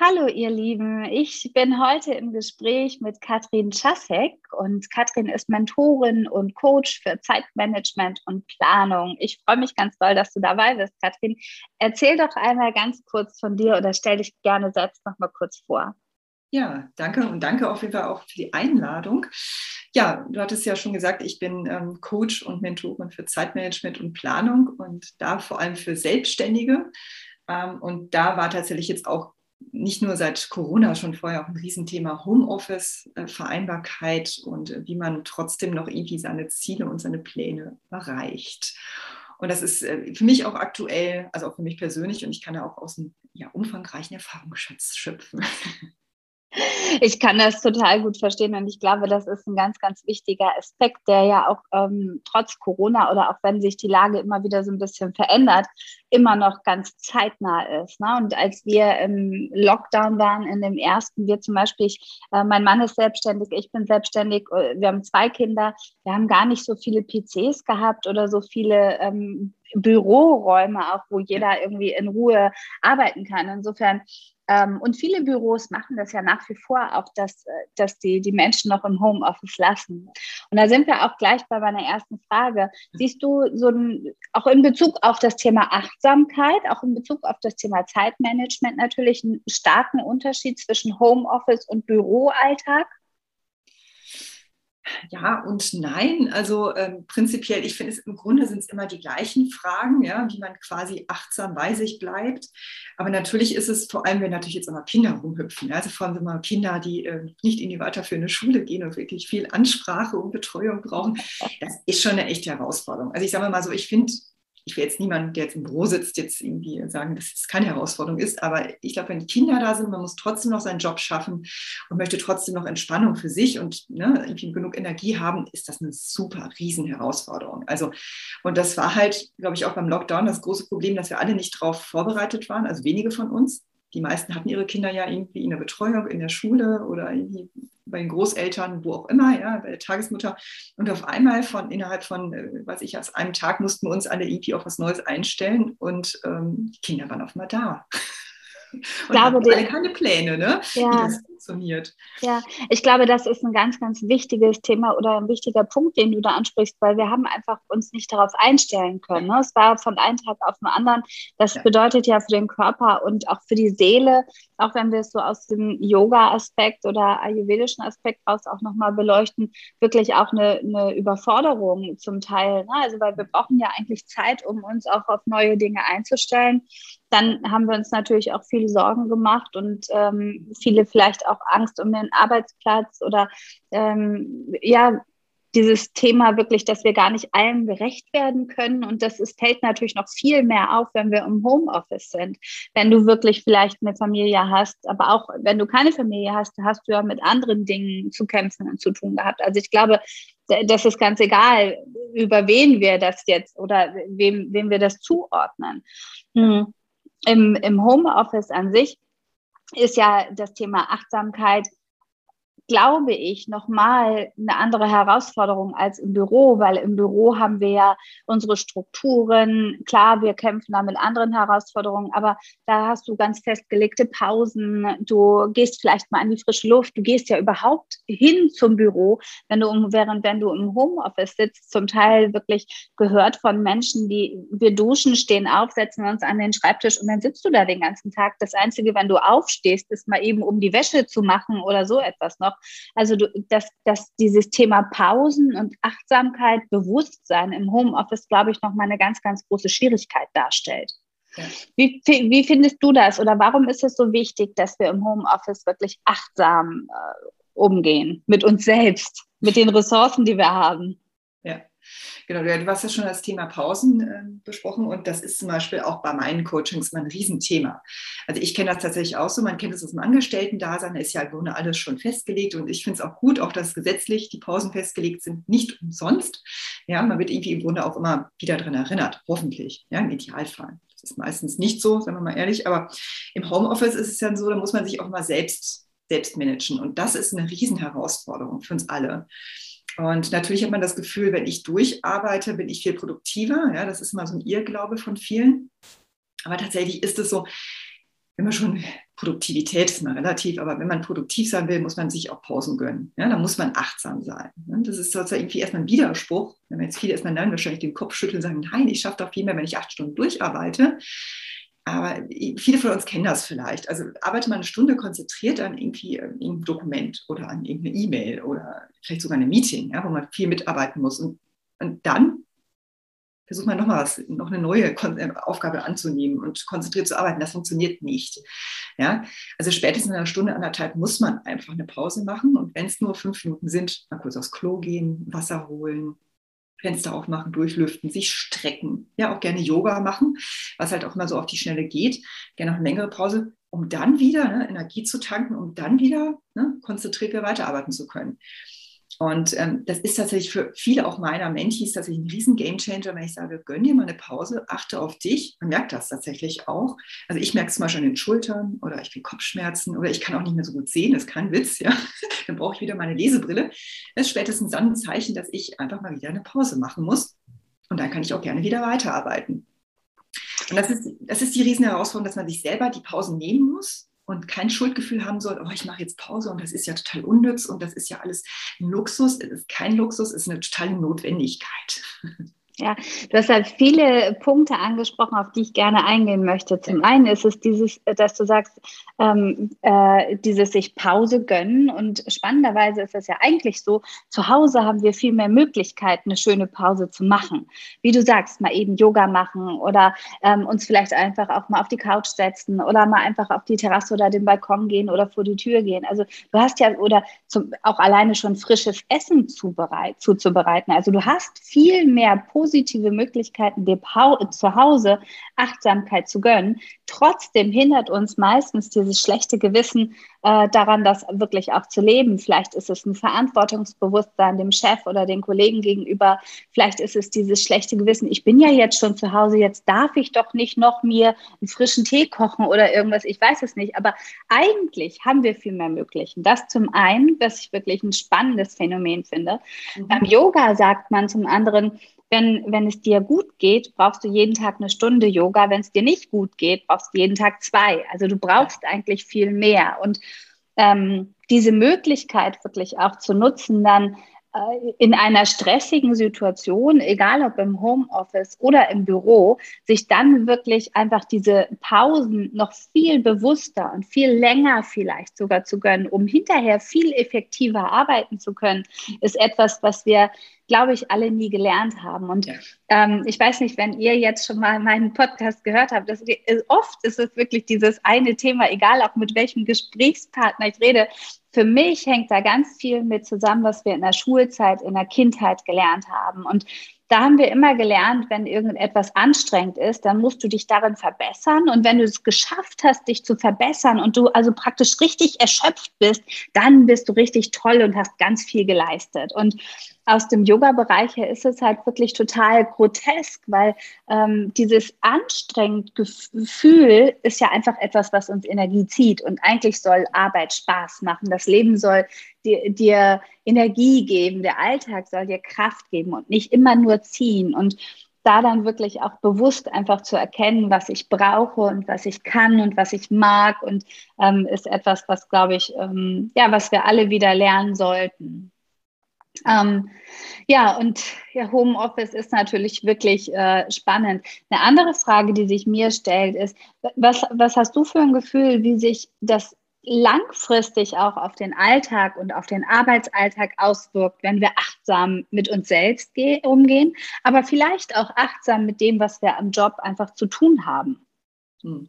Hallo ihr Lieben, ich bin heute im Gespräch mit Katrin Czasek und Katrin ist Mentorin und Coach für Zeitmanagement und Planung. Ich freue mich ganz doll, dass du dabei bist, Katrin. Erzähl doch einmal ganz kurz von dir oder stell dich gerne selbst noch mal kurz vor. Ja, danke und danke auf jeden Fall auch für die Einladung. Ja, du hattest ja schon gesagt, ich bin ähm, Coach und Mentorin für Zeitmanagement und Planung und da vor allem für Selbstständige. Ähm, und da war tatsächlich jetzt auch nicht nur seit Corona schon vorher auch ein Riesenthema Homeoffice, äh, Vereinbarkeit und äh, wie man trotzdem noch irgendwie seine Ziele und seine Pläne erreicht. Und das ist äh, für mich auch aktuell, also auch für mich persönlich, und ich kann ja auch aus einem ja, umfangreichen Erfahrungsschatz schöpfen. Ich kann das total gut verstehen und ich glaube, das ist ein ganz, ganz wichtiger Aspekt, der ja auch ähm, trotz Corona oder auch wenn sich die Lage immer wieder so ein bisschen verändert, immer noch ganz zeitnah ist. Ne? Und als wir im Lockdown waren, in dem ersten, wir zum Beispiel, ich, äh, mein Mann ist selbstständig, ich bin selbstständig, äh, wir haben zwei Kinder, wir haben gar nicht so viele PCs gehabt oder so viele ähm, Büroräume auch, wo jeder irgendwie in Ruhe arbeiten kann. Insofern ähm, und viele Büros machen das ja nach wie vor auch, dass, äh, dass die, die Menschen noch im Homeoffice lassen. Und da sind wir auch gleich bei meiner ersten Frage. Siehst du so ein, auch in Bezug auf das Thema Achtsamkeit, auch in Bezug auf das Thema Zeitmanagement natürlich einen starken Unterschied zwischen Homeoffice und Büroalltag? Ja und nein. Also ähm, prinzipiell, ich finde es im Grunde sind es immer die gleichen Fragen, ja, wie man quasi achtsam bei sich bleibt. Aber natürlich ist es vor allem, wenn natürlich jetzt immer Kinder rumhüpfen, ja, also vor allem wenn man Kinder, die äh, nicht in die weiterführende Schule gehen und wirklich viel Ansprache und Betreuung brauchen, das ist schon eine echte Herausforderung. Also ich sage mal so, ich finde ich will jetzt niemanden, der jetzt im Büro sitzt, jetzt irgendwie sagen, dass es keine Herausforderung ist. Aber ich glaube, wenn die Kinder da sind, man muss trotzdem noch seinen Job schaffen und möchte trotzdem noch Entspannung für sich und ne, irgendwie genug Energie haben, ist das eine super riesen Herausforderung. Also, und das war halt, glaube ich, auch beim Lockdown das große Problem, dass wir alle nicht darauf vorbereitet waren, also wenige von uns die meisten hatten ihre Kinder ja irgendwie in der Betreuung, in der Schule oder bei den Großeltern, wo auch immer, ja, bei der Tagesmutter. Und auf einmal von innerhalb von, äh, weiß ich, aus einem Tag mussten wir uns alle irgendwie auf was Neues einstellen und ähm, die Kinder waren auf einmal da. Und glaube, alle keine Pläne, ne? Ja. wie das funktioniert. Ja, ich glaube, das ist ein ganz, ganz wichtiges Thema oder ein wichtiger Punkt, den du da ansprichst, weil wir haben einfach uns nicht darauf einstellen können. Ne? Es war von einem Tag auf den anderen. Das ja. bedeutet ja für den Körper und auch für die Seele, auch wenn wir es so aus dem Yoga-Aspekt oder ayurvedischen Aspekt raus auch nochmal beleuchten, wirklich auch eine, eine Überforderung zum Teil. Ne? Also weil wir brauchen ja eigentlich Zeit, um uns auch auf neue Dinge einzustellen dann haben wir uns natürlich auch viele Sorgen gemacht und ähm, viele vielleicht auch Angst um den Arbeitsplatz oder ähm, ja, dieses Thema wirklich, dass wir gar nicht allem gerecht werden können. Und das ist, fällt natürlich noch viel mehr auf, wenn wir im Homeoffice sind. Wenn du wirklich vielleicht eine Familie hast, aber auch wenn du keine Familie hast, hast du ja mit anderen Dingen zu kämpfen und zu tun gehabt. Also ich glaube, das ist ganz egal, über wen wir das jetzt oder wem, wem wir das zuordnen. Hm im, im Homeoffice an sich ist ja das Thema Achtsamkeit glaube ich, nochmal eine andere Herausforderung als im Büro, weil im Büro haben wir ja unsere Strukturen. Klar, wir kämpfen da mit anderen Herausforderungen, aber da hast du ganz festgelegte Pausen. Du gehst vielleicht mal an die frische Luft. Du gehst ja überhaupt hin zum Büro, wenn du, während wenn du im Homeoffice sitzt, zum Teil wirklich gehört von Menschen, die wir duschen, stehen auf, setzen uns an den Schreibtisch und dann sitzt du da den ganzen Tag. Das Einzige, wenn du aufstehst, ist mal eben, um die Wäsche zu machen oder so etwas noch. Also du, dass, dass dieses Thema Pausen und Achtsamkeit, Bewusstsein im Homeoffice, glaube ich, nochmal eine ganz, ganz große Schwierigkeit darstellt. Ja. Wie, wie findest du das oder warum ist es so wichtig, dass wir im Homeoffice wirklich achtsam äh, umgehen mit uns selbst, mit den Ressourcen, die wir haben? Genau, du hast ja schon das Thema Pausen äh, besprochen und das ist zum Beispiel auch bei meinen Coachings mal ein Riesenthema. Also ich kenne das tatsächlich auch so, man kennt es aus dem Angestellten-Dasein, da ist ja im Grunde alles schon festgelegt und ich finde es auch gut, auch dass gesetzlich die Pausen festgelegt sind, nicht umsonst. Ja, man wird irgendwie im Grunde auch immer wieder daran erinnert, hoffentlich, ja, im Idealfall. Das ist meistens nicht so, sagen wir mal ehrlich, aber im Homeoffice ist es dann so, da muss man sich auch mal selbst, selbst managen und das ist eine Riesenherausforderung für uns alle. Und natürlich hat man das Gefühl, wenn ich durcharbeite, bin ich viel produktiver. Ja, das ist mal so ein Irrglaube von vielen. Aber tatsächlich ist es so, wenn man schon Produktivität ist mal relativ, aber wenn man produktiv sein will, muss man sich auch Pausen gönnen. Ja, da muss man achtsam sein. Das ist sozusagen irgendwie erstmal ein Widerspruch. Wenn wir jetzt viele erstmal nein, wahrscheinlich den Kopf schütteln und sagen, nein, ich schaffe doch viel mehr, wenn ich acht Stunden durcharbeite. Aber viele von uns kennen das vielleicht. Also arbeitet man eine Stunde konzentriert an irgendwie ein ähm, Dokument oder an irgendeine E-Mail oder vielleicht sogar ein Meeting, ja, wo man viel mitarbeiten muss. Und, und dann versucht man nochmal was, noch eine neue äh, Aufgabe anzunehmen und konzentriert zu arbeiten. Das funktioniert nicht. Ja? Also spätestens in einer Stunde, anderthalb muss man einfach eine Pause machen. Und wenn es nur fünf Minuten sind, mal kurz aufs Klo gehen, Wasser holen, Fenster aufmachen, durchlüften, sich strecken, ja auch gerne Yoga machen, was halt auch immer so auf die Schnelle geht, gerne noch eine längere Pause, um dann wieder ne, Energie zu tanken, um dann wieder ne, konzentriert weiterarbeiten zu können. Und ähm, das ist tatsächlich für viele auch meiner Mentees tatsächlich ein riesen Gamechanger, wenn ich sage, gönn dir mal eine Pause, achte auf dich. Man merkt das tatsächlich auch. Also ich merke es zum Beispiel an den Schultern oder ich kriege Kopfschmerzen oder ich kann auch nicht mehr so gut sehen, das ist kein Witz, ja. Dann brauche ich wieder meine Lesebrille. Das ist spätestens dann ein Zeichen, dass ich einfach mal wieder eine Pause machen muss. Und dann kann ich auch gerne wieder weiterarbeiten. Und das ist, das ist die riesen Herausforderung, dass man sich selber die Pausen nehmen muss und kein Schuldgefühl haben soll, oh, ich mache jetzt Pause und das ist ja total unnütz und das ist ja alles ein Luxus. Es ist kein Luxus, es ist eine totale Notwendigkeit. Ja, du hast halt viele Punkte angesprochen, auf die ich gerne eingehen möchte. Zum einen ist es dieses, dass du sagst, ähm, äh, dieses sich Pause gönnen. Und spannenderweise ist es ja eigentlich so, zu Hause haben wir viel mehr Möglichkeiten, eine schöne Pause zu machen. Wie du sagst, mal eben Yoga machen oder ähm, uns vielleicht einfach auch mal auf die Couch setzen oder mal einfach auf die Terrasse oder den Balkon gehen oder vor die Tür gehen. Also du hast ja oder zum, auch alleine schon frisches Essen zubereit, zuzubereiten. Also du hast viel mehr positive positive Möglichkeiten, dir zu Hause Achtsamkeit zu gönnen. Trotzdem hindert uns meistens dieses schlechte Gewissen äh, daran, das wirklich auch zu leben. Vielleicht ist es ein Verantwortungsbewusstsein dem Chef oder den Kollegen gegenüber. Vielleicht ist es dieses schlechte Gewissen. Ich bin ja jetzt schon zu Hause, jetzt darf ich doch nicht noch mir einen frischen Tee kochen oder irgendwas. Ich weiß es nicht. Aber eigentlich haben wir viel mehr Möglichen. Das zum einen, was ich wirklich ein spannendes Phänomen finde. Mhm. Beim Yoga sagt man zum anderen, wenn, wenn es dir gut geht, brauchst du jeden Tag eine Stunde Yoga. Wenn es dir nicht gut geht, brauchst du jeden Tag zwei. Also du brauchst eigentlich viel mehr. Und ähm, diese Möglichkeit wirklich auch zu nutzen, dann äh, in einer stressigen Situation, egal ob im Homeoffice oder im Büro, sich dann wirklich einfach diese Pausen noch viel bewusster und viel länger vielleicht sogar zu gönnen, um hinterher viel effektiver arbeiten zu können, ist etwas, was wir glaube ich, alle nie gelernt haben. Und ja. ähm, ich weiß nicht, wenn ihr jetzt schon mal meinen Podcast gehört habt, das, oft ist es wirklich dieses eine Thema, egal auch mit welchem Gesprächspartner ich rede, für mich hängt da ganz viel mit zusammen, was wir in der Schulzeit, in der Kindheit gelernt haben. Und da haben wir immer gelernt, wenn irgendetwas anstrengend ist, dann musst du dich darin verbessern. Und wenn du es geschafft hast, dich zu verbessern und du also praktisch richtig erschöpft bist, dann bist du richtig toll und hast ganz viel geleistet. Und aus dem Yoga-Bereich her ist es halt wirklich total grotesk, weil ähm, dieses anstrengend Gefühl ist ja einfach etwas, was uns Energie zieht. Und eigentlich soll Arbeit Spaß machen. Das Leben soll dir, dir Energie geben. Der Alltag soll dir Kraft geben und nicht immer nur ziehen. Und da dann wirklich auch bewusst einfach zu erkennen, was ich brauche und was ich kann und was ich mag und ähm, ist etwas, was glaube ich, ähm, ja, was wir alle wieder lernen sollten. Ähm, ja, und ja, Homeoffice ist natürlich wirklich äh, spannend. Eine andere Frage, die sich mir stellt, ist, was, was hast du für ein Gefühl, wie sich das langfristig auch auf den Alltag und auf den Arbeitsalltag auswirkt, wenn wir achtsam mit uns selbst umgehen, aber vielleicht auch achtsam mit dem, was wir am Job einfach zu tun haben? Hm.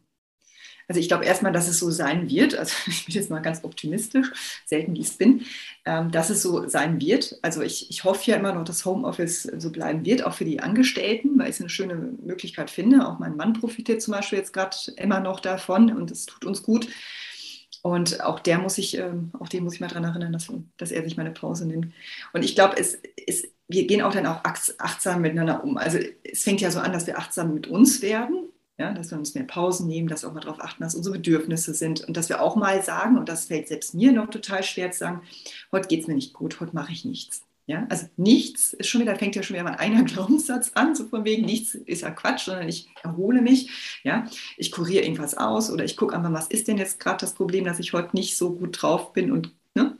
Also ich glaube erstmal, dass es so sein wird. Also ich bin jetzt mal ganz optimistisch, selten wie ich es bin, ähm, dass es so sein wird. Also ich, ich hoffe ja immer noch, dass Homeoffice so bleiben wird, auch für die Angestellten, weil ich es eine schöne Möglichkeit finde. Auch mein Mann profitiert zum Beispiel jetzt gerade immer noch davon und es tut uns gut. Und auch der muss ich, ähm, auch den muss ich mal daran erinnern, dass, dass er sich mal eine Pause nimmt. Und ich glaube, es, es, wir gehen auch dann auch achtsam miteinander um. Also es fängt ja so an, dass wir achtsam mit uns werden, ja, dass wir uns mehr Pausen nehmen, dass wir auch mal darauf achten, was unsere Bedürfnisse sind und dass wir auch mal sagen, und das fällt selbst mir noch total schwer zu sagen, heute geht es mir nicht gut, heute mache ich nichts. Ja, also nichts ist schon wieder, fängt ja schon wieder mein einer Glaubenssatz an, so von wegen, nichts ist ja Quatsch, sondern ich erhole mich, ja, ich kuriere irgendwas aus oder ich gucke einfach, was ist denn jetzt gerade das Problem, dass ich heute nicht so gut drauf bin und ne,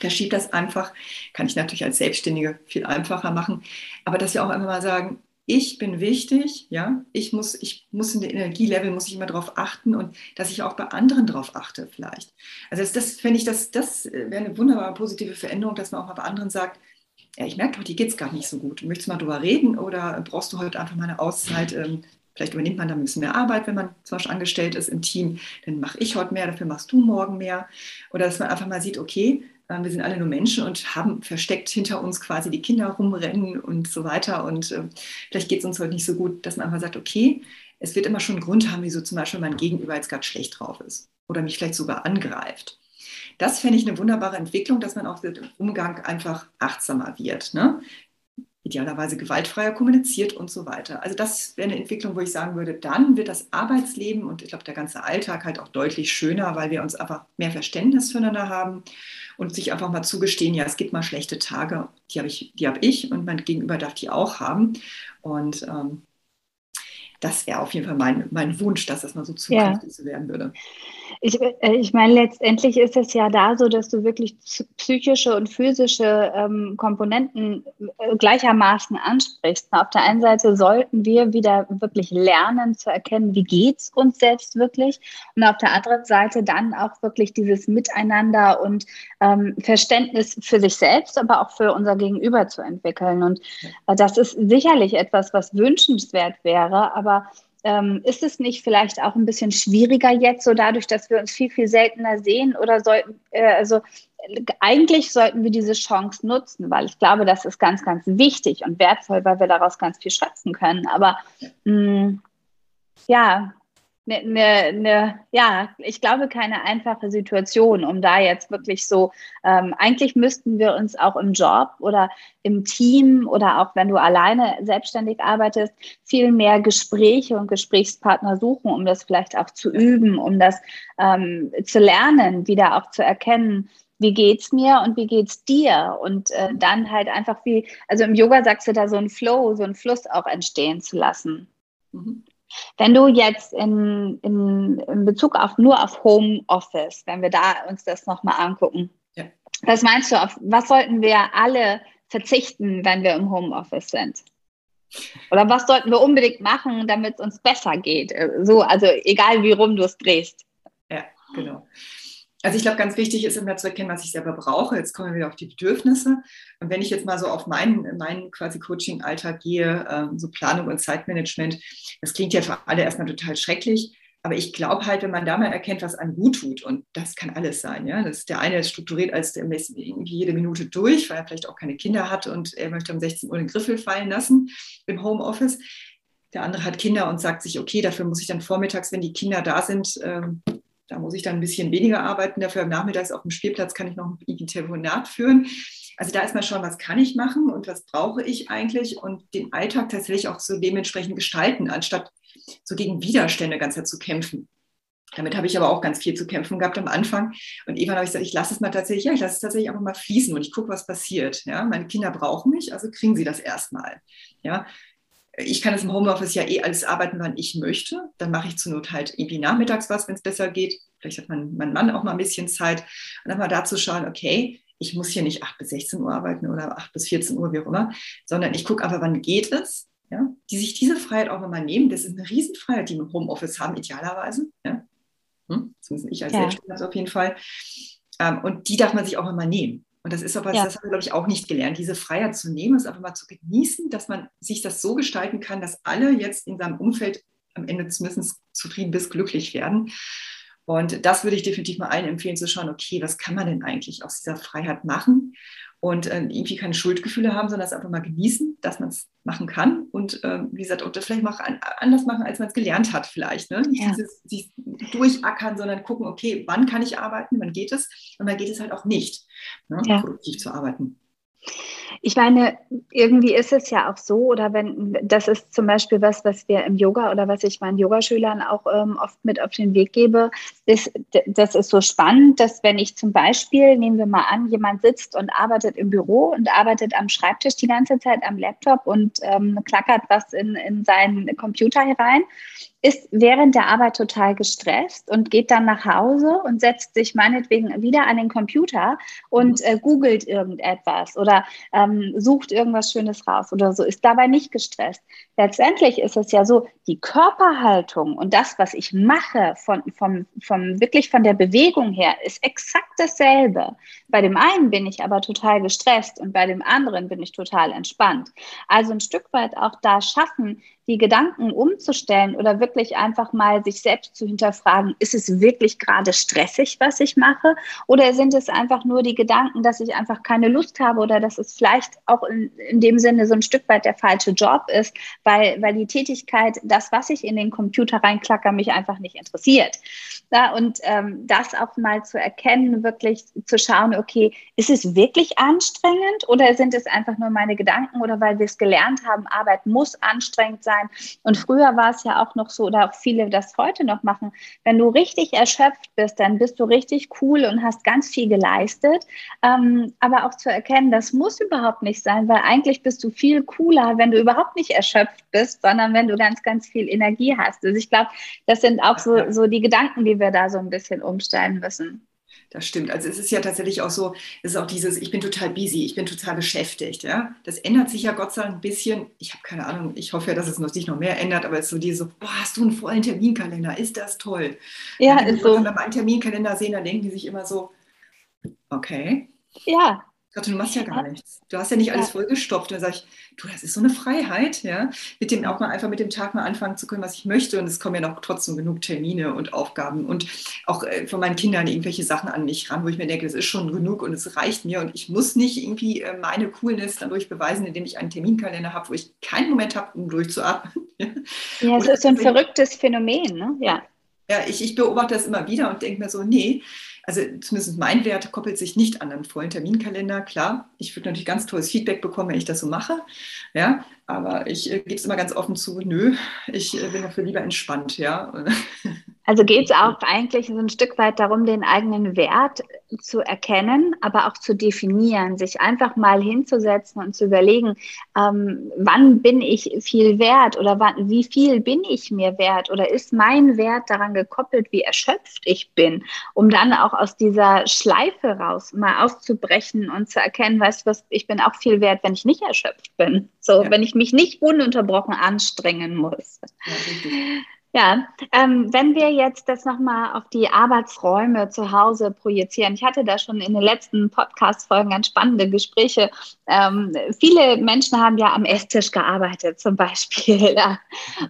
verschiebt das einfach, kann ich natürlich als Selbstständige viel einfacher machen, aber dass wir auch einfach mal sagen, ich bin wichtig, ja, ich muss, ich muss in der Energielevel, muss ich immer darauf achten und dass ich auch bei anderen darauf achte vielleicht. Also das, das fände ich, das, das wäre eine wunderbare positive Veränderung, dass man auch mal bei anderen sagt, ja, ich merke doch, dir geht es gar nicht so gut. Möchtest du mal drüber reden oder brauchst du heute einfach mal eine Auszeit? Ähm, vielleicht übernimmt man da ein bisschen mehr Arbeit, wenn man zum Beispiel angestellt ist im Team. Dann mache ich heute mehr, dafür machst du morgen mehr. Oder dass man einfach mal sieht, okay, äh, wir sind alle nur Menschen und haben versteckt hinter uns quasi die Kinder rumrennen und so weiter. Und äh, vielleicht geht es uns heute nicht so gut, dass man einfach sagt, okay, es wird immer schon einen Grund haben, wieso zum Beispiel mein Gegenüber jetzt gerade schlecht drauf ist oder mich vielleicht sogar angreift. Das fände ich eine wunderbare Entwicklung, dass man auch den Umgang einfach achtsamer wird. Ne? Idealerweise gewaltfreier kommuniziert und so weiter. Also das wäre eine Entwicklung, wo ich sagen würde, dann wird das Arbeitsleben und ich glaube der ganze Alltag halt auch deutlich schöner, weil wir uns einfach mehr Verständnis füreinander haben und sich einfach mal zugestehen, ja, es gibt mal schlechte Tage, die habe ich, die ich und mein Gegenüber darf die auch haben. Und ähm, das wäre auf jeden Fall mein, mein Wunsch, dass das mal so zukünftig ja. werden würde. Ich, äh, ich meine, letztendlich ist es ja da so, dass du wirklich psychische und physische ähm, Komponenten äh, gleichermaßen ansprichst. Auf der einen Seite sollten wir wieder wirklich lernen zu erkennen, wie geht es uns selbst wirklich. Und auf der anderen Seite dann auch wirklich dieses Miteinander und ähm, Verständnis für sich selbst, aber auch für unser Gegenüber zu entwickeln. Und äh, das ist sicherlich etwas, was wünschenswert wäre, aber aber ähm, ist es nicht vielleicht auch ein bisschen schwieriger jetzt, so dadurch, dass wir uns viel, viel seltener sehen? Oder sollten, äh, also eigentlich sollten wir diese Chance nutzen, weil ich glaube, das ist ganz, ganz wichtig und wertvoll, weil wir daraus ganz viel schöpfen können. Aber mh, mm, ja, eine, eine, ne, ja, ich glaube, keine einfache Situation, um da jetzt wirklich so, ähm, eigentlich müssten wir uns auch im Job oder im Team oder auch wenn du alleine selbstständig arbeitest, viel mehr Gespräche und Gesprächspartner suchen, um das vielleicht auch zu üben, um das ähm, zu lernen, wieder auch zu erkennen, wie geht's mir und wie geht's dir? Und äh, dann halt einfach wie, also im Yoga sagst du da so ein Flow, so ein Fluss auch entstehen zu lassen. Mhm. Wenn du jetzt in, in, in Bezug auf nur auf Homeoffice, wenn wir da uns das nochmal angucken, ja. was meinst du, auf was sollten wir alle verzichten, wenn wir im Homeoffice sind? Oder was sollten wir unbedingt machen, damit es uns besser geht? So, also egal wie rum du es drehst. Ja, genau. Also ich glaube, ganz wichtig ist immer zu erkennen, was ich selber brauche. Jetzt kommen wir wieder auf die Bedürfnisse. Und wenn ich jetzt mal so auf meinen, meinen quasi Coaching-Alltag gehe, ähm, so Planung und Zeitmanagement, das klingt ja für alle erstmal total schrecklich. Aber ich glaube halt, wenn man da mal erkennt, was einem gut tut, und das kann alles sein, ja, das ist der eine strukturiert als der irgendwie jede Minute durch, weil er vielleicht auch keine Kinder hat und er möchte um 16 Uhr den Griffel fallen lassen im Homeoffice. Der andere hat Kinder und sagt sich, okay, dafür muss ich dann vormittags, wenn die Kinder da sind, ähm, da muss ich dann ein bisschen weniger arbeiten. Dafür am Nachmittag auf dem Spielplatz kann ich noch ein Telefonat führen. Also da ist mal schon, was kann ich machen und was brauche ich eigentlich und den Alltag tatsächlich auch so dementsprechend gestalten, anstatt so gegen Widerstände ganz zu kämpfen. Damit habe ich aber auch ganz viel zu kämpfen gehabt am Anfang. Und irgendwann habe ich gesagt, ich lasse es mal tatsächlich, ja, ich lasse es tatsächlich einfach mal fließen und ich gucke, was passiert. Ja, meine Kinder brauchen mich, also kriegen sie das erstmal. Ja, ich kann es im Homeoffice ja eh alles arbeiten, wann ich möchte. Dann mache ich zur Not halt irgendwie nachmittags was, wenn es besser geht. Vielleicht hat mein, mein Mann auch mal ein bisschen Zeit. Und dann mal dazu schauen, okay, ich muss hier nicht 8 bis 16 Uhr arbeiten oder 8 bis 14 Uhr, wie auch immer, sondern ich gucke aber, wann geht es. Ja? Die sich diese Freiheit auch mal nehmen. Das ist eine Riesenfreiheit, die wir im Homeoffice haben, idealerweise. Ja? Hm? Zumindest ich als ja. Selbstständiger auf jeden Fall. Ähm, und die darf man sich auch immer nehmen. Und das ist aber, ja. das haben wir, glaube ich, auch nicht gelernt, diese Freiheit zu nehmen, es einfach mal zu genießen, dass man sich das so gestalten kann, dass alle jetzt in seinem Umfeld am Ende zumindest zufrieden bist, glücklich werden. Und das würde ich definitiv mal allen empfehlen, zu schauen, okay, was kann man denn eigentlich aus dieser Freiheit machen? Und äh, irgendwie keine Schuldgefühle haben, sondern es einfach mal genießen, dass man es machen kann. Und äh, wie gesagt, auch das vielleicht mal an, anders machen, als man es gelernt hat, vielleicht. Ne? Nicht ja. dieses, dieses durchackern, sondern gucken, okay, wann kann ich arbeiten, wann geht es? Und wann geht es halt auch nicht, ne? ja. produktiv zu arbeiten. Ich meine, irgendwie ist es ja auch so, oder wenn, das ist zum Beispiel was, was wir im Yoga oder was ich meinen Yogaschülern auch ähm, oft mit auf den Weg gebe, ist, das ist so spannend, dass wenn ich zum Beispiel, nehmen wir mal an, jemand sitzt und arbeitet im Büro und arbeitet am Schreibtisch die ganze Zeit am Laptop und ähm, klackert was in, in seinen Computer herein ist während der Arbeit total gestresst und geht dann nach Hause und setzt sich meinetwegen wieder an den Computer und äh, googelt irgendetwas oder ähm, sucht irgendwas Schönes raus oder so, ist dabei nicht gestresst. Letztendlich ist es ja so, die Körperhaltung und das, was ich mache, von, vom, vom, wirklich von der Bewegung her, ist exakt dasselbe. Bei dem einen bin ich aber total gestresst und bei dem anderen bin ich total entspannt. Also ein Stück weit auch da schaffen, die Gedanken umzustellen oder wirklich einfach mal sich selbst zu hinterfragen, ist es wirklich gerade stressig, was ich mache? Oder sind es einfach nur die Gedanken, dass ich einfach keine Lust habe oder dass es vielleicht auch in, in dem Sinne so ein Stück weit der falsche Job ist, weil, weil die Tätigkeit, das, was ich in den Computer reinklacker, mich einfach nicht interessiert. Ja, und ähm, das auch mal zu erkennen, wirklich zu schauen, okay, ist es wirklich anstrengend oder sind es einfach nur meine Gedanken oder weil wir es gelernt haben, Arbeit muss anstrengend sein? Und früher war es ja auch noch so, oder auch viele das heute noch machen, wenn du richtig erschöpft bist, dann bist du richtig cool und hast ganz viel geleistet. Ähm, aber auch zu erkennen, das muss überhaupt nicht sein, weil eigentlich bist du viel cooler, wenn du überhaupt nicht erschöpft bist, sondern wenn du ganz, ganz viel Energie hast. Also ich glaube, das sind auch so, so die Gedanken, die wir da so ein bisschen umstellen müssen. Das stimmt. Also es ist ja tatsächlich auch so, es ist auch dieses, ich bin total busy, ich bin total beschäftigt. Ja? Das ändert sich ja Gott sei Dank ein bisschen. Ich habe keine Ahnung, ich hoffe ja, dass es noch, sich noch mehr ändert, aber es ist so diese, boah, hast du einen vollen Terminkalender? Ist das toll? Ja, wenn ist so. Wenn wir meinen Terminkalender sehen, dann denken die sich immer so, okay. Ja, Gott, du machst ja gar nichts. Du hast ja nicht alles vollgestopft. Dann sage ich, du, das ist so eine Freiheit, ja, mit dem auch mal einfach mit dem Tag mal anfangen zu können, was ich möchte. Und es kommen ja noch trotzdem genug Termine und Aufgaben und auch äh, von meinen Kindern irgendwelche Sachen an mich ran, wo ich mir denke, das ist schon genug und es reicht mir und ich muss nicht irgendwie äh, meine Coolness dadurch beweisen, indem ich einen Terminkalender habe, wo ich keinen Moment habe, um durchzuatmen. ja, es ist so ein verrücktes Phänomen, ne? Ja. Ja, ich, ich beobachte das immer wieder und denke mir so, nee, also zumindest mein Wert koppelt sich nicht an einen vollen Terminkalender. Klar, ich würde natürlich ganz tolles Feedback bekommen, wenn ich das so mache. Ja, aber ich äh, gebe es immer ganz offen zu, nö, ich äh, bin dafür lieber entspannt, ja. Also geht es auch eigentlich so ein Stück weit darum, den eigenen Wert zu erkennen, aber auch zu definieren, sich einfach mal hinzusetzen und zu überlegen, ähm, wann bin ich viel wert oder wann, wie viel bin ich mir wert oder ist mein Wert daran gekoppelt, wie erschöpft ich bin, um dann auch aus dieser Schleife raus mal auszubrechen und zu erkennen, weißt du was, ich bin auch viel wert, wenn ich nicht erschöpft bin. So, ja. wenn ich mich nicht ununterbrochen anstrengen muss. Ja, ja, ähm, wenn wir jetzt das nochmal auf die Arbeitsräume zu Hause projizieren. Ich hatte da schon in den letzten Podcast-Folgen ganz spannende Gespräche. Ähm, viele Menschen haben ja am Esstisch gearbeitet, zum Beispiel. Ja.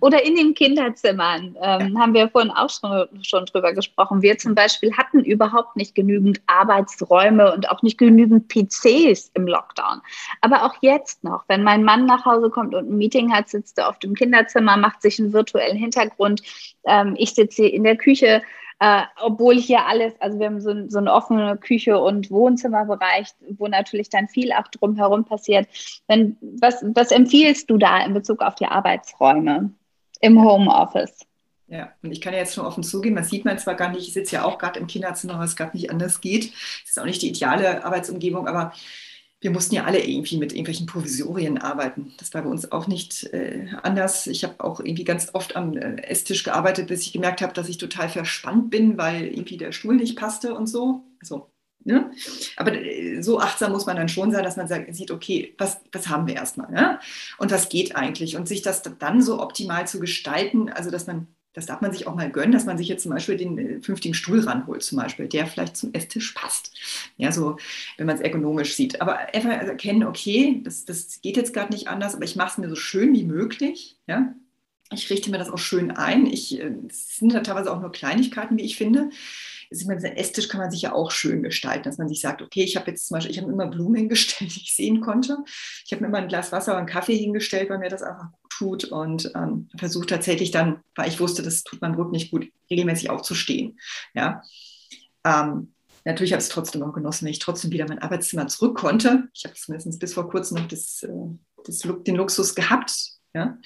Oder in den Kinderzimmern. Ähm, haben wir vorhin auch schon, schon drüber gesprochen. Wir zum Beispiel hatten überhaupt nicht genügend Arbeitsräume und auch nicht genügend PCs im Lockdown. Aber auch jetzt noch, wenn mein Mann nach Hause kommt und ein Meeting hat, sitzt er auf dem Kinderzimmer, macht sich einen virtuellen Hintergrund und ähm, ich sitze in der Küche, äh, obwohl hier alles, also wir haben so, so eine offene Küche und Wohnzimmerbereich, wo natürlich dann viel auch drumherum passiert. Wenn, was, was empfiehlst du da in Bezug auf die Arbeitsräume im Homeoffice? Ja, und ich kann ja jetzt schon offen zugeben, das sieht man zwar gar nicht, ich sitze ja auch gerade im Kinderzimmer, was gerade nicht anders geht. Das ist auch nicht die ideale Arbeitsumgebung, aber wir mussten ja alle irgendwie mit irgendwelchen Provisorien arbeiten. Das war bei uns auch nicht äh, anders. Ich habe auch irgendwie ganz oft am äh, Esstisch gearbeitet, bis ich gemerkt habe, dass ich total verspannt bin, weil irgendwie der Stuhl nicht passte und so. Also, ne? Aber äh, so achtsam muss man dann schon sein, dass man sagt, sieht, okay, was, was haben wir erstmal ne? und was geht eigentlich und sich das dann so optimal zu gestalten, also dass man das darf man sich auch mal gönnen, dass man sich jetzt zum Beispiel den äh, fünftigen Stuhl ranholt, zum Beispiel, der vielleicht zum Esstisch passt. Ja, so, wenn man es ergonomisch sieht. Aber einfach erkennen, okay, das, das geht jetzt gerade nicht anders, aber ich mache es mir so schön wie möglich. Ja, Ich richte mir das auch schön ein. Ich, äh, es sind ja teilweise auch nur Kleinigkeiten, wie ich finde. Ich meine, der Esstisch kann man sich ja auch schön gestalten, dass man sich sagt, okay, ich habe jetzt zum Beispiel, ich habe immer Blumen hingestellt, die ich sehen konnte. Ich habe mir immer ein Glas Wasser und einen Kaffee hingestellt, weil mir das einfach gut tut und ähm, versuche tatsächlich dann, weil ich wusste, das tut meinem Rücken nicht gut, regelmäßig aufzustehen. Ja. Ähm, natürlich habe ich es trotzdem auch genossen, wenn ich trotzdem wieder in mein Arbeitszimmer zurück konnte. Ich habe zumindest bis vor kurzem noch das, äh, das, den Luxus gehabt, ja,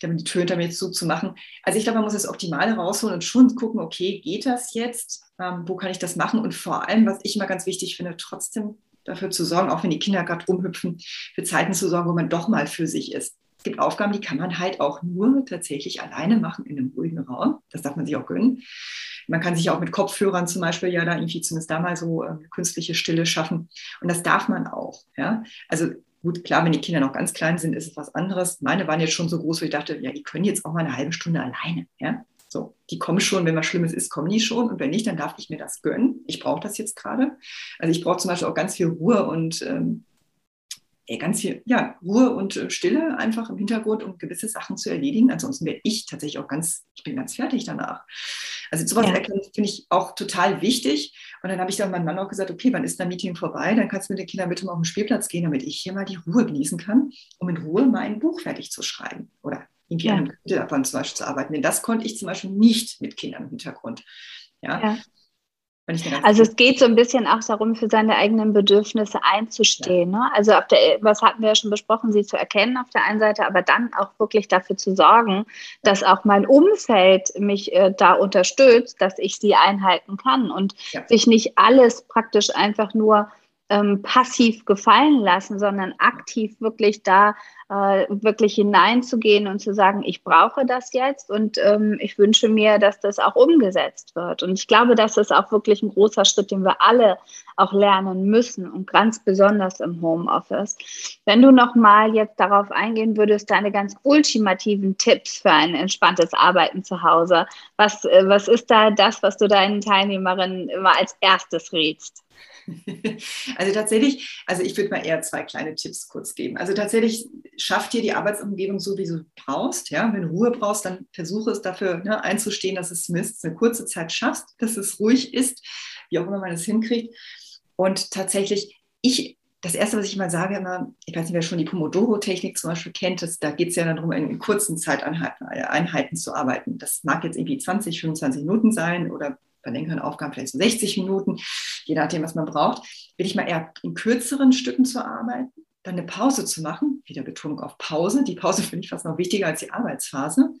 damit die Tür hinter mir zuzumachen. Also ich glaube, man muss das Optimale rausholen und schon gucken, okay, geht das jetzt? Ähm, wo kann ich das machen? Und vor allem, was ich immer ganz wichtig finde, trotzdem dafür zu sorgen, auch wenn die Kinder gerade rumhüpfen, für Zeiten zu sorgen, wo man doch mal für sich ist. Es gibt Aufgaben, die kann man halt auch nur tatsächlich alleine machen in einem ruhigen Raum. Das darf man sich auch gönnen. Man kann sich auch mit Kopfhörern zum Beispiel ja da irgendwie zumindest da mal so äh, künstliche Stille schaffen. Und das darf man auch. Ja? Also Gut, klar, wenn die Kinder noch ganz klein sind, ist es was anderes. Meine waren jetzt schon so groß, wo ich dachte, ja, die können jetzt auch mal eine halbe Stunde alleine. Ja? So, die kommen schon, wenn was Schlimmes ist, kommen die schon. Und wenn nicht, dann darf ich mir das gönnen. Ich brauche das jetzt gerade. Also ich brauche zum Beispiel auch ganz viel Ruhe und ähm, ganz viel ja, Ruhe und äh, Stille einfach im Hintergrund, um gewisse Sachen zu erledigen. Ansonsten werde ich tatsächlich auch ganz, ich bin ganz fertig danach. Also sowas ja. finde ich auch total wichtig. Und dann habe ich dann meinem Mann auch gesagt, okay, wann ist dein Meeting vorbei? Dann kannst du mit den Kindern bitte mal auf den Spielplatz gehen, damit ich hier mal die Ruhe genießen kann, um in Ruhe mein Buch fertig zu schreiben. Oder irgendwie ja. an einem Kapitel davon zum Beispiel zu arbeiten. Denn das konnte ich zum Beispiel nicht mit Kindern im Hintergrund. Ja. ja. Also es geht so ein bisschen auch darum, für seine eigenen Bedürfnisse einzustehen. Ja. Ne? Also der, was hatten wir ja schon besprochen, sie zu erkennen auf der einen Seite, aber dann auch wirklich dafür zu sorgen, dass auch mein Umfeld mich äh, da unterstützt, dass ich sie einhalten kann und ja. sich nicht alles praktisch einfach nur ähm, passiv gefallen lassen, sondern aktiv wirklich da äh, wirklich hineinzugehen und zu sagen, ich brauche das jetzt und ähm, ich wünsche mir, dass das auch umgesetzt wird. Und ich glaube, das ist auch wirklich ein großer Schritt, den wir alle auch lernen müssen und ganz besonders im Homeoffice. Wenn du noch mal jetzt darauf eingehen würdest, deine ganz ultimativen Tipps für ein entspanntes Arbeiten zu Hause, was, äh, was ist da das, was du deinen Teilnehmerinnen immer als erstes rätst? Also tatsächlich, also ich würde mal eher zwei kleine Tipps kurz geben. Also tatsächlich schafft dir die Arbeitsumgebung so, wie du brauchst. Ja? Wenn du Ruhe brauchst, dann versuche es dafür ne, einzustehen, dass es zumindest eine kurze Zeit schaffst, dass es ruhig ist, wie auch immer man es hinkriegt. Und tatsächlich, ich, das Erste, was ich mal sage, immer, ich weiß nicht, wer schon die Pomodoro-Technik zum Beispiel kennt, das, da geht es ja darum, in kurzen Zeiteinheiten Einheiten zu arbeiten. Das mag jetzt irgendwie 20, 25 Minuten sein oder bei längeren Aufgaben vielleicht so 60 Minuten, je nachdem, was man braucht, will ich mal eher in kürzeren Stücken zu arbeiten, dann eine Pause zu machen, wieder Betonung auf Pause. Die Pause finde ich fast noch wichtiger als die Arbeitsphase.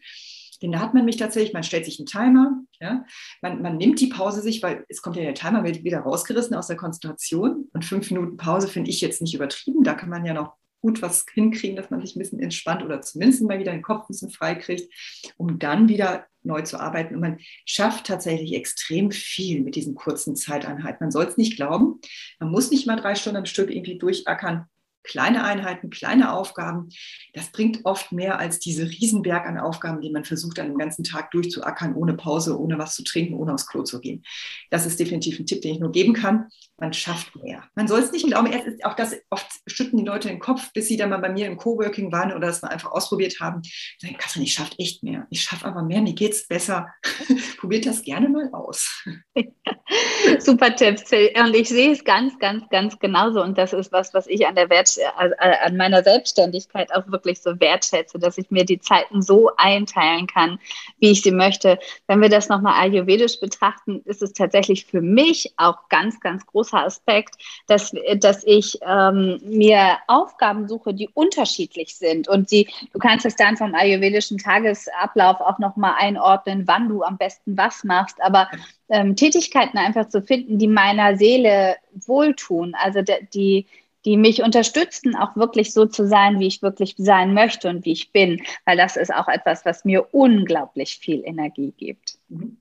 Denn da hat man mich tatsächlich, man stellt sich einen Timer, ja, man, man nimmt die Pause sich, weil es kommt ja der Timer wird wieder rausgerissen aus der Konzentration. Und fünf Minuten Pause finde ich jetzt nicht übertrieben. Da kann man ja noch gut was hinkriegen, dass man sich ein bisschen entspannt oder zumindest mal wieder den Kopf ein bisschen frei kriegt, um dann wieder neu zu arbeiten. Und man schafft tatsächlich extrem viel mit diesen kurzen Zeiteinheiten. Man soll es nicht glauben. Man muss nicht mal drei Stunden am Stück irgendwie durchackern kleine Einheiten, kleine Aufgaben, das bringt oft mehr als diese Riesenberg an Aufgaben, die man versucht, einen ganzen Tag durchzuackern, ohne Pause, ohne was zu trinken, ohne aufs Klo zu gehen. Das ist definitiv ein Tipp, den ich nur geben kann. Man schafft mehr. Man soll es nicht glauben, ist auch das, oft schütten die Leute den Kopf, bis sie dann mal bei mir im Coworking waren oder das mal einfach ausprobiert haben. Sagen, Katrin, ich schaffe echt mehr. Ich schaffe aber mehr, mir geht es besser. Probiert das gerne mal aus. Super Tipps. Und ich sehe es ganz, ganz, ganz genauso. Und das ist was, was ich an der Wert äh, an meiner Selbstständigkeit auch wirklich so wertschätze, dass ich mir die Zeiten so einteilen kann, wie ich sie möchte. Wenn wir das nochmal ayurvedisch betrachten, ist es tatsächlich für mich auch ganz, ganz großer Aspekt, dass, dass ich ähm, mir Aufgaben suche, die unterschiedlich sind. Und die, du kannst es dann vom ayurvedischen Tagesablauf auch nochmal einordnen, wann du am besten was machst. Aber ähm, Tätigkeiten einfach zu finden, die meiner Seele wohltun, also die, die mich unterstützen, auch wirklich so zu sein, wie ich wirklich sein möchte und wie ich bin, weil das ist auch etwas, was mir unglaublich viel Energie gibt. Mhm.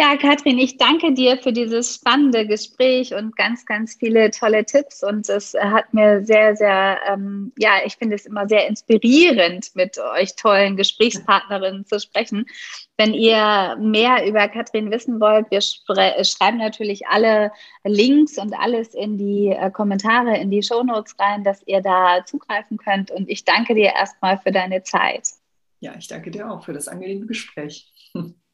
Ja, Katrin, ich danke dir für dieses spannende Gespräch und ganz, ganz viele tolle Tipps. Und es hat mir sehr, sehr, ähm, ja, ich finde es immer sehr inspirierend, mit euch tollen Gesprächspartnerinnen zu sprechen. Wenn ihr mehr über Katrin wissen wollt, wir schreiben natürlich alle Links und alles in die äh, Kommentare, in die Shownotes rein, dass ihr da zugreifen könnt. Und ich danke dir erstmal für deine Zeit. Ja, ich danke dir auch für das angenehme Gespräch.